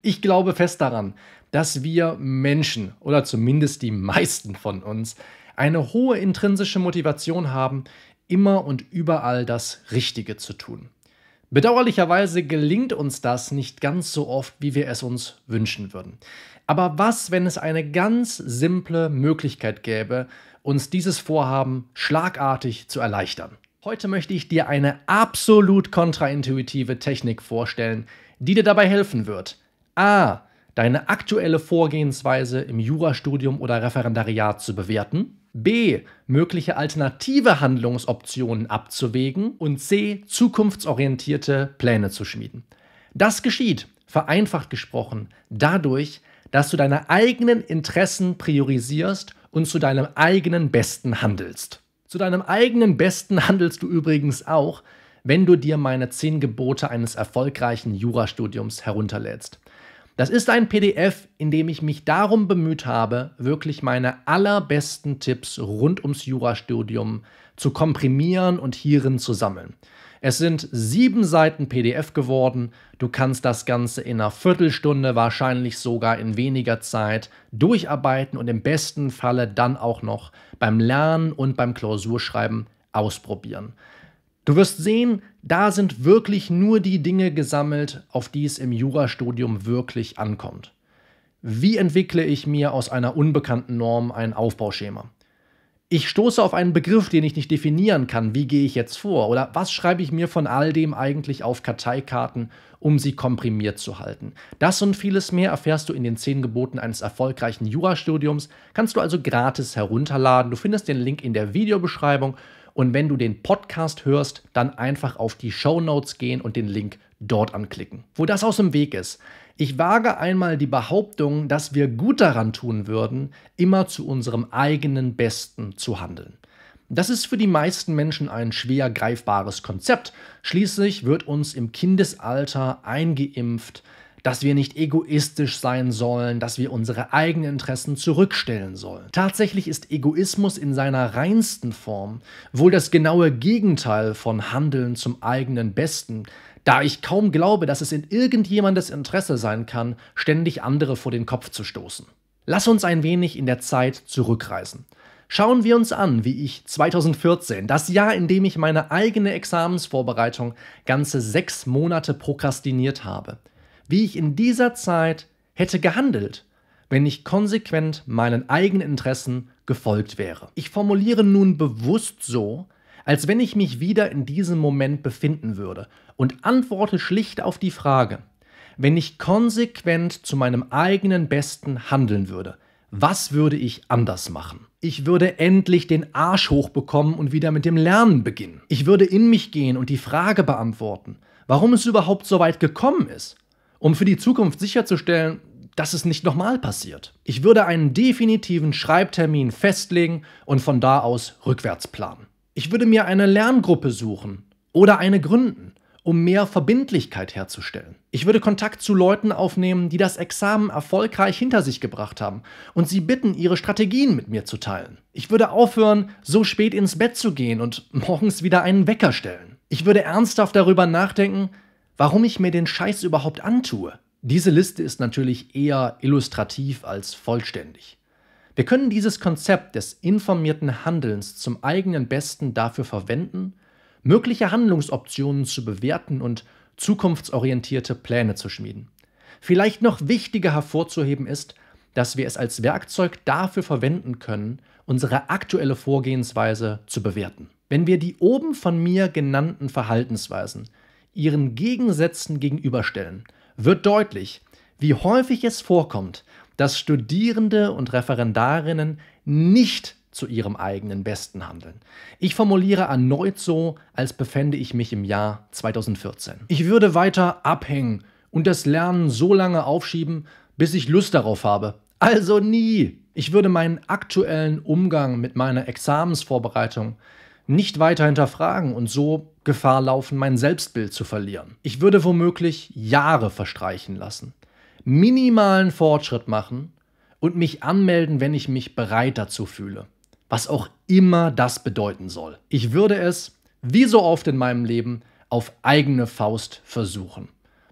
Ich glaube fest daran, dass wir Menschen oder zumindest die meisten von uns eine hohe intrinsische Motivation haben, immer und überall das Richtige zu tun. Bedauerlicherweise gelingt uns das nicht ganz so oft, wie wir es uns wünschen würden. Aber was, wenn es eine ganz simple Möglichkeit gäbe, uns dieses Vorhaben schlagartig zu erleichtern? Heute möchte ich dir eine absolut kontraintuitive Technik vorstellen, die dir dabei helfen wird. A. Deine aktuelle Vorgehensweise im Jurastudium oder Referendariat zu bewerten. B. Mögliche alternative Handlungsoptionen abzuwägen. Und C. Zukunftsorientierte Pläne zu schmieden. Das geschieht, vereinfacht gesprochen, dadurch, dass du deine eigenen Interessen priorisierst und zu deinem eigenen Besten handelst. Zu deinem eigenen Besten handelst du übrigens auch, wenn du dir meine 10 Gebote eines erfolgreichen Jurastudiums herunterlädst. Das ist ein PDF, in dem ich mich darum bemüht habe, wirklich meine allerbesten Tipps rund ums Jurastudium zu komprimieren und hierin zu sammeln. Es sind sieben Seiten PDF geworden. Du kannst das Ganze in einer Viertelstunde, wahrscheinlich sogar in weniger Zeit durcharbeiten und im besten Falle dann auch noch beim Lernen und beim Klausurschreiben ausprobieren. Du wirst sehen, da sind wirklich nur die Dinge gesammelt, auf die es im Jurastudium wirklich ankommt. Wie entwickle ich mir aus einer unbekannten Norm ein Aufbauschema? Ich stoße auf einen Begriff, den ich nicht definieren kann. Wie gehe ich jetzt vor? Oder was schreibe ich mir von all dem eigentlich auf Karteikarten, um sie komprimiert zu halten? Das und vieles mehr erfährst du in den zehn Geboten eines erfolgreichen Jurastudiums. Kannst du also gratis herunterladen. Du findest den Link in der Videobeschreibung und wenn du den Podcast hörst, dann einfach auf die Show Notes gehen und den Link dort anklicken. Wo das aus dem Weg ist. Ich wage einmal die Behauptung, dass wir gut daran tun würden, immer zu unserem eigenen Besten zu handeln. Das ist für die meisten Menschen ein schwer greifbares Konzept. Schließlich wird uns im Kindesalter eingeimpft, dass wir nicht egoistisch sein sollen, dass wir unsere eigenen Interessen zurückstellen sollen. Tatsächlich ist Egoismus in seiner reinsten Form wohl das genaue Gegenteil von Handeln zum eigenen Besten, da ich kaum glaube, dass es in irgendjemandes Interesse sein kann, ständig andere vor den Kopf zu stoßen. Lass uns ein wenig in der Zeit zurückreisen. Schauen wir uns an, wie ich 2014, das Jahr, in dem ich meine eigene Examensvorbereitung ganze sechs Monate prokrastiniert habe, wie ich in dieser Zeit hätte gehandelt, wenn ich konsequent meinen eigenen Interessen gefolgt wäre. Ich formuliere nun bewusst so, als wenn ich mich wieder in diesem Moment befinden würde und antworte schlicht auf die Frage, wenn ich konsequent zu meinem eigenen Besten handeln würde, was würde ich anders machen? Ich würde endlich den Arsch hochbekommen und wieder mit dem Lernen beginnen. Ich würde in mich gehen und die Frage beantworten, warum es überhaupt so weit gekommen ist um für die Zukunft sicherzustellen, dass es nicht nochmal passiert. Ich würde einen definitiven Schreibtermin festlegen und von da aus rückwärts planen. Ich würde mir eine Lerngruppe suchen oder eine gründen, um mehr Verbindlichkeit herzustellen. Ich würde Kontakt zu Leuten aufnehmen, die das Examen erfolgreich hinter sich gebracht haben und sie bitten, ihre Strategien mit mir zu teilen. Ich würde aufhören, so spät ins Bett zu gehen und morgens wieder einen Wecker stellen. Ich würde ernsthaft darüber nachdenken, warum ich mir den Scheiß überhaupt antue. Diese Liste ist natürlich eher illustrativ als vollständig. Wir können dieses Konzept des informierten Handelns zum eigenen Besten dafür verwenden, mögliche Handlungsoptionen zu bewerten und zukunftsorientierte Pläne zu schmieden. Vielleicht noch wichtiger hervorzuheben ist, dass wir es als Werkzeug dafür verwenden können, unsere aktuelle Vorgehensweise zu bewerten. Wenn wir die oben von mir genannten Verhaltensweisen ihren Gegensätzen gegenüberstellen, wird deutlich, wie häufig es vorkommt, dass Studierende und Referendarinnen nicht zu ihrem eigenen Besten handeln. Ich formuliere erneut so, als befände ich mich im Jahr 2014. Ich würde weiter abhängen und das Lernen so lange aufschieben, bis ich Lust darauf habe. Also nie. Ich würde meinen aktuellen Umgang mit meiner Examensvorbereitung nicht weiter hinterfragen und so Gefahr laufen, mein Selbstbild zu verlieren. Ich würde womöglich Jahre verstreichen lassen, minimalen Fortschritt machen und mich anmelden, wenn ich mich bereit dazu fühle. Was auch immer das bedeuten soll. Ich würde es, wie so oft in meinem Leben, auf eigene Faust versuchen.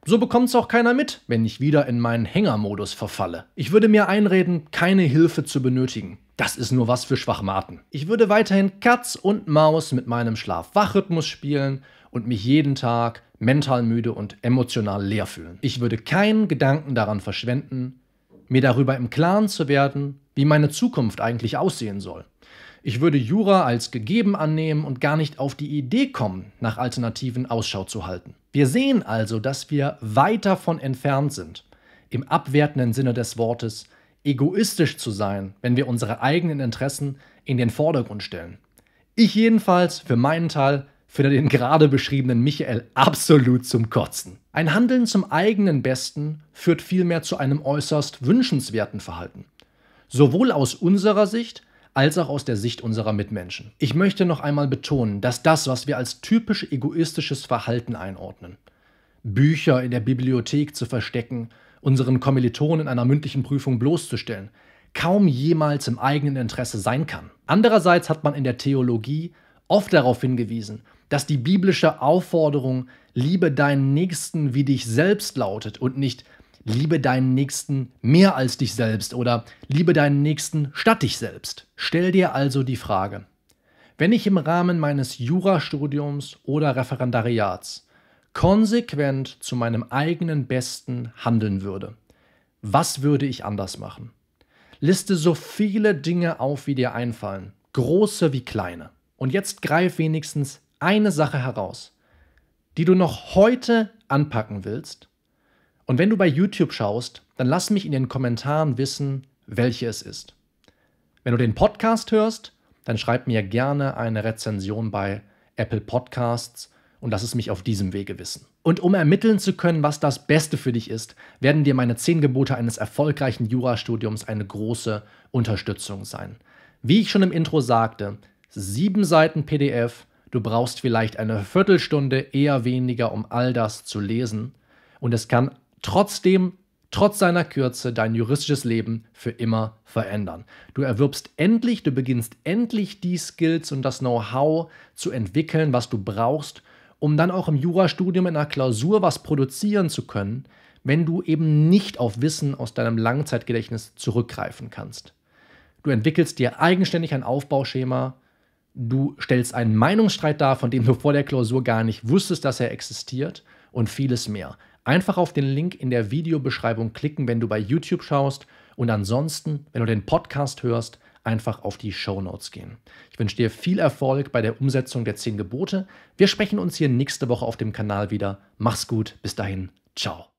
So bekommt es auch keiner mit, wenn ich wieder in meinen Hängermodus verfalle. Ich würde mir einreden, keine Hilfe zu benötigen. Das ist nur was für Schwachmaten. Ich würde weiterhin Katz und Maus mit meinem Schlaf-Wach-Rhythmus spielen und mich jeden Tag mental müde und emotional leer fühlen. Ich würde keinen Gedanken daran verschwenden, mir darüber im Klaren zu werden, wie meine Zukunft eigentlich aussehen soll. Ich würde Jura als gegeben annehmen und gar nicht auf die Idee kommen, nach Alternativen Ausschau zu halten. Wir sehen also, dass wir weit davon entfernt sind, im abwertenden Sinne des Wortes, egoistisch zu sein, wenn wir unsere eigenen Interessen in den Vordergrund stellen. Ich jedenfalls, für meinen Teil, finde den gerade beschriebenen Michael absolut zum Kotzen. Ein Handeln zum eigenen Besten führt vielmehr zu einem äußerst wünschenswerten Verhalten. Sowohl aus unserer Sicht als auch aus der Sicht unserer Mitmenschen. Ich möchte noch einmal betonen, dass das, was wir als typisch egoistisches Verhalten einordnen, Bücher in der Bibliothek zu verstecken, unseren Kommilitonen in einer mündlichen Prüfung bloßzustellen, kaum jemals im eigenen Interesse sein kann. Andererseits hat man in der Theologie oft darauf hingewiesen, dass die biblische Aufforderung Liebe deinen Nächsten wie dich selbst lautet und nicht Liebe deinen Nächsten mehr als dich selbst oder liebe deinen Nächsten statt dich selbst. Stell dir also die Frage, wenn ich im Rahmen meines Jurastudiums oder Referendariats konsequent zu meinem eigenen Besten handeln würde, was würde ich anders machen? Liste so viele Dinge auf, wie dir einfallen, große wie kleine. Und jetzt greif wenigstens eine Sache heraus, die du noch heute anpacken willst und wenn du bei YouTube schaust, dann lass mich in den Kommentaren wissen, welche es ist. Wenn du den Podcast hörst, dann schreib mir gerne eine Rezension bei Apple Podcasts und lass es mich auf diesem Wege wissen. Und um ermitteln zu können, was das Beste für dich ist, werden dir meine 10 Gebote eines erfolgreichen Jurastudiums eine große Unterstützung sein. Wie ich schon im Intro sagte, sieben Seiten PDF, du brauchst vielleicht eine Viertelstunde eher weniger, um all das zu lesen. Und es kann trotzdem, trotz seiner Kürze, dein juristisches Leben für immer verändern. Du erwirbst endlich, du beginnst endlich die Skills und das Know-how zu entwickeln, was du brauchst, um dann auch im Jurastudium in einer Klausur was produzieren zu können, wenn du eben nicht auf Wissen aus deinem Langzeitgedächtnis zurückgreifen kannst. Du entwickelst dir eigenständig ein Aufbauschema, du stellst einen Meinungsstreit dar, von dem du vor der Klausur gar nicht wusstest, dass er existiert und vieles mehr. Einfach auf den Link in der Videobeschreibung klicken, wenn du bei YouTube schaust und ansonsten, wenn du den Podcast hörst, einfach auf die Show Notes gehen. Ich wünsche dir viel Erfolg bei der Umsetzung der 10 Gebote. Wir sprechen uns hier nächste Woche auf dem Kanal wieder. Mach's gut, bis dahin, ciao.